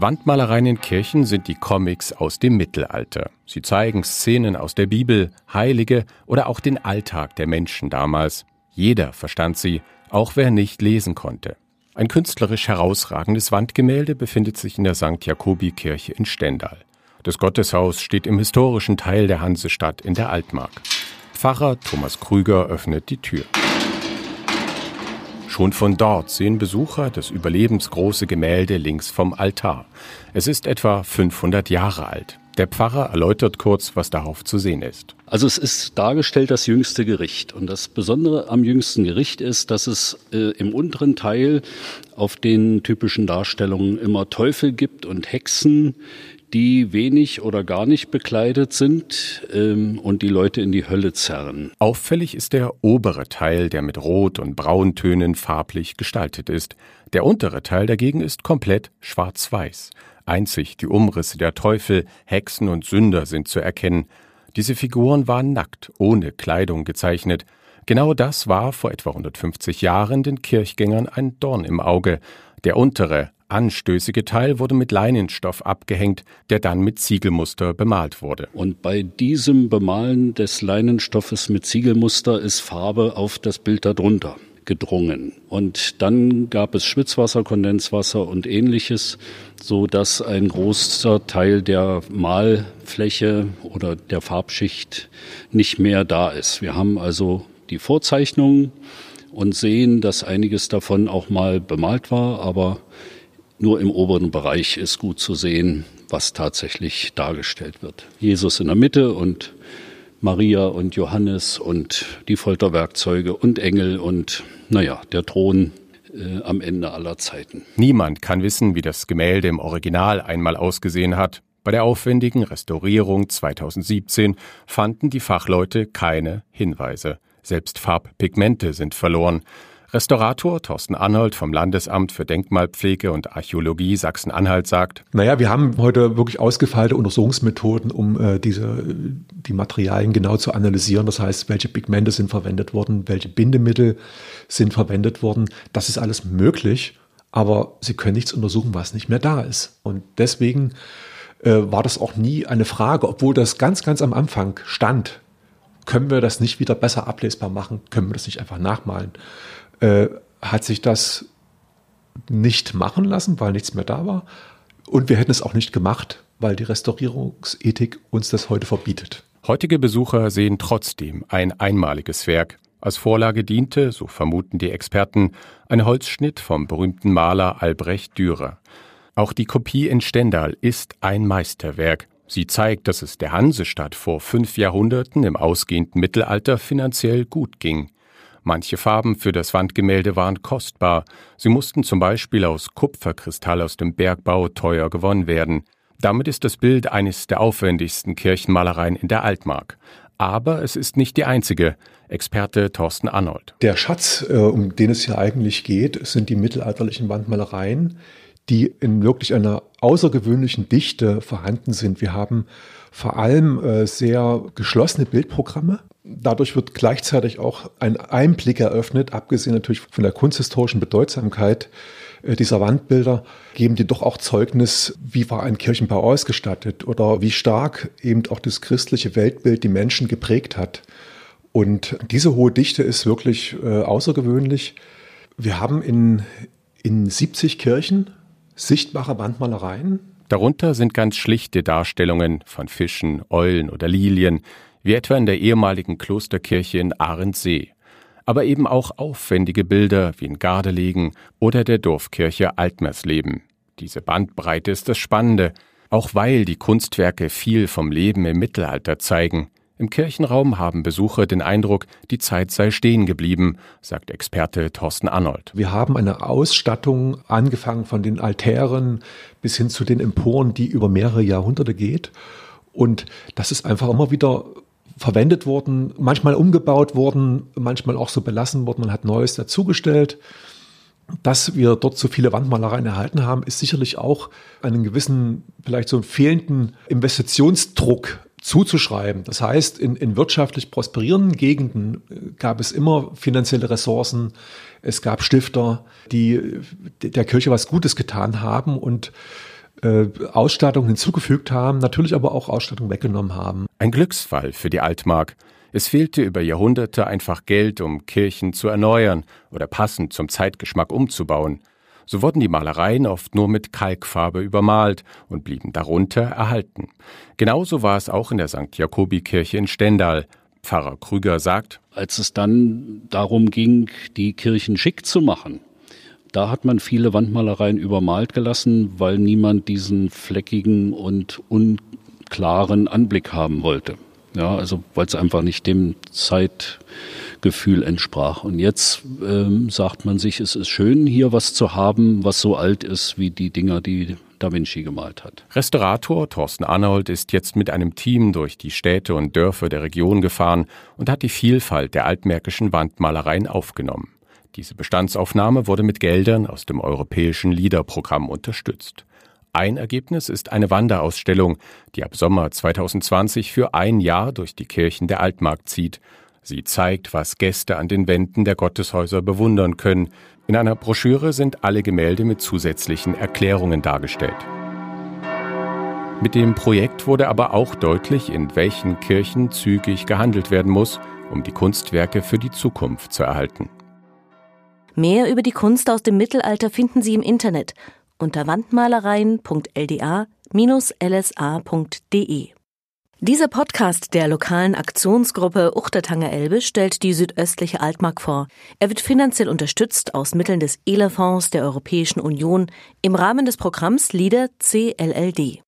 Wandmalereien in Kirchen sind die Comics aus dem Mittelalter. Sie zeigen Szenen aus der Bibel, Heilige oder auch den Alltag der Menschen damals. Jeder verstand sie, auch wer nicht lesen konnte. Ein künstlerisch herausragendes Wandgemälde befindet sich in der St. Jakobi-Kirche in Stendal. Das Gotteshaus steht im historischen Teil der Hansestadt in der Altmark. Pfarrer Thomas Krüger öffnet die Tür. Schon von dort sehen Besucher das überlebensgroße Gemälde links vom Altar. Es ist etwa 500 Jahre alt. Der Pfarrer erläutert kurz, was darauf zu sehen ist. Also es ist dargestellt das jüngste Gericht. Und das Besondere am jüngsten Gericht ist, dass es äh, im unteren Teil auf den typischen Darstellungen immer Teufel gibt und Hexen, die wenig oder gar nicht bekleidet sind ähm, und die Leute in die Hölle zerren. Auffällig ist der obere Teil, der mit Rot- und Brauntönen farblich gestaltet ist. Der untere Teil dagegen ist komplett schwarz-weiß. Einzig die Umrisse der Teufel, Hexen und Sünder sind zu erkennen. Diese Figuren waren nackt, ohne Kleidung gezeichnet. Genau das war vor etwa 150 Jahren den Kirchgängern ein Dorn im Auge. Der untere, anstößige Teil wurde mit Leinenstoff abgehängt, der dann mit Ziegelmuster bemalt wurde. Und bei diesem Bemalen des Leinenstoffes mit Ziegelmuster ist Farbe auf das Bild darunter gedrungen. Und dann gab es Schwitzwasser, Kondenswasser und ähnliches, so dass ein großer Teil der Malfläche oder der Farbschicht nicht mehr da ist. Wir haben also die Vorzeichnungen und sehen, dass einiges davon auch mal bemalt war, aber nur im oberen Bereich ist gut zu sehen, was tatsächlich dargestellt wird. Jesus in der Mitte und Maria und Johannes und die Folterwerkzeuge und Engel und, naja, der Thron äh, am Ende aller Zeiten. Niemand kann wissen, wie das Gemälde im Original einmal ausgesehen hat. Bei der aufwendigen Restaurierung 2017 fanden die Fachleute keine Hinweise. Selbst Farbpigmente sind verloren. Restaurator Thorsten Arnold vom Landesamt für Denkmalpflege und Archäologie Sachsen-Anhalt sagt, naja, wir haben heute wirklich ausgefeilte Untersuchungsmethoden, um äh, diese, die Materialien genau zu analysieren. Das heißt, welche Pigmente sind verwendet worden, welche Bindemittel sind verwendet worden. Das ist alles möglich, aber Sie können nichts untersuchen, was nicht mehr da ist. Und deswegen äh, war das auch nie eine Frage, obwohl das ganz, ganz am Anfang stand. Können wir das nicht wieder besser ablesbar machen? Können wir das nicht einfach nachmalen? Äh, hat sich das nicht machen lassen, weil nichts mehr da war. Und wir hätten es auch nicht gemacht, weil die Restaurierungsethik uns das heute verbietet. Heutige Besucher sehen trotzdem ein einmaliges Werk. Als Vorlage diente, so vermuten die Experten, ein Holzschnitt vom berühmten Maler Albrecht Dürer. Auch die Kopie in Stendal ist ein Meisterwerk. Sie zeigt, dass es der Hansestadt vor fünf Jahrhunderten im ausgehenden Mittelalter finanziell gut ging. Manche Farben für das Wandgemälde waren kostbar. Sie mussten zum Beispiel aus Kupferkristall aus dem Bergbau teuer gewonnen werden. Damit ist das Bild eines der aufwendigsten Kirchenmalereien in der Altmark. Aber es ist nicht die einzige. Experte Thorsten Arnold. Der Schatz, äh, um den es hier eigentlich geht, sind die mittelalterlichen Wandmalereien, die in wirklich einer außergewöhnlichen Dichte vorhanden sind. Wir haben vor allem äh, sehr geschlossene Bildprogramme, Dadurch wird gleichzeitig auch ein Einblick eröffnet, abgesehen natürlich von der kunsthistorischen Bedeutsamkeit äh, dieser Wandbilder, geben die doch auch Zeugnis, wie war ein Kirchenbau ausgestattet oder wie stark eben auch das christliche Weltbild die Menschen geprägt hat. Und diese hohe Dichte ist wirklich äh, außergewöhnlich. Wir haben in, in 70 Kirchen sichtbare Wandmalereien. Darunter sind ganz schlichte Darstellungen von Fischen, Eulen oder Lilien, wie etwa in der ehemaligen Klosterkirche in Ahrensee, aber eben auch aufwendige Bilder wie in Gardelegen oder der Dorfkirche Altmersleben. Diese Bandbreite ist das Spannende, auch weil die Kunstwerke viel vom Leben im Mittelalter zeigen. Im Kirchenraum haben Besucher den Eindruck, die Zeit sei stehen geblieben, sagt Experte Thorsten Arnold. Wir haben eine Ausstattung, angefangen von den Altären bis hin zu den Emporen, die über mehrere Jahrhunderte geht. Und das ist einfach immer wieder verwendet worden, manchmal umgebaut worden, manchmal auch so belassen worden. Man hat Neues dazugestellt. Dass wir dort so viele Wandmalereien erhalten haben, ist sicherlich auch einen gewissen, vielleicht so einen fehlenden Investitionsdruck zuzuschreiben. Das heißt, in, in wirtschaftlich prosperierenden Gegenden äh, gab es immer finanzielle Ressourcen. Es gab Stifter, die der Kirche was Gutes getan haben und äh, Ausstattung hinzugefügt haben, natürlich aber auch Ausstattung weggenommen haben. Ein Glücksfall für die Altmark. Es fehlte über Jahrhunderte einfach Geld, um Kirchen zu erneuern oder passend zum Zeitgeschmack umzubauen. So wurden die Malereien oft nur mit Kalkfarbe übermalt und blieben darunter erhalten. Genauso war es auch in der St. Jakobi-Kirche in Stendal. Pfarrer Krüger sagt, als es dann darum ging, die Kirchen schick zu machen, da hat man viele Wandmalereien übermalt gelassen, weil niemand diesen fleckigen und unklaren Anblick haben wollte. Ja, also weil es einfach nicht dem Zeitgefühl entsprach. Und jetzt ähm, sagt man sich, es ist schön, hier was zu haben, was so alt ist wie die Dinger, die Da Vinci gemalt hat. Restaurator Thorsten Arnold ist jetzt mit einem Team durch die Städte und Dörfer der Region gefahren und hat die Vielfalt der altmärkischen Wandmalereien aufgenommen. Diese Bestandsaufnahme wurde mit Geldern aus dem europäischen LIDER-Programm unterstützt. Ein Ergebnis ist eine Wanderausstellung, die ab Sommer 2020 für ein Jahr durch die Kirchen der Altmark zieht. Sie zeigt, was Gäste an den Wänden der Gotteshäuser bewundern können. In einer Broschüre sind alle Gemälde mit zusätzlichen Erklärungen dargestellt. Mit dem Projekt wurde aber auch deutlich, in welchen Kirchen zügig gehandelt werden muss, um die Kunstwerke für die Zukunft zu erhalten. Mehr über die Kunst aus dem Mittelalter finden Sie im Internet unter wandmalereien.lda-lsa.de. Dieser Podcast der lokalen Aktionsgruppe Uchtertanger Elbe stellt die südöstliche Altmark vor. Er wird finanziell unterstützt aus Mitteln des ELA-Fonds der Europäischen Union im Rahmen des Programms LIDER CLLD.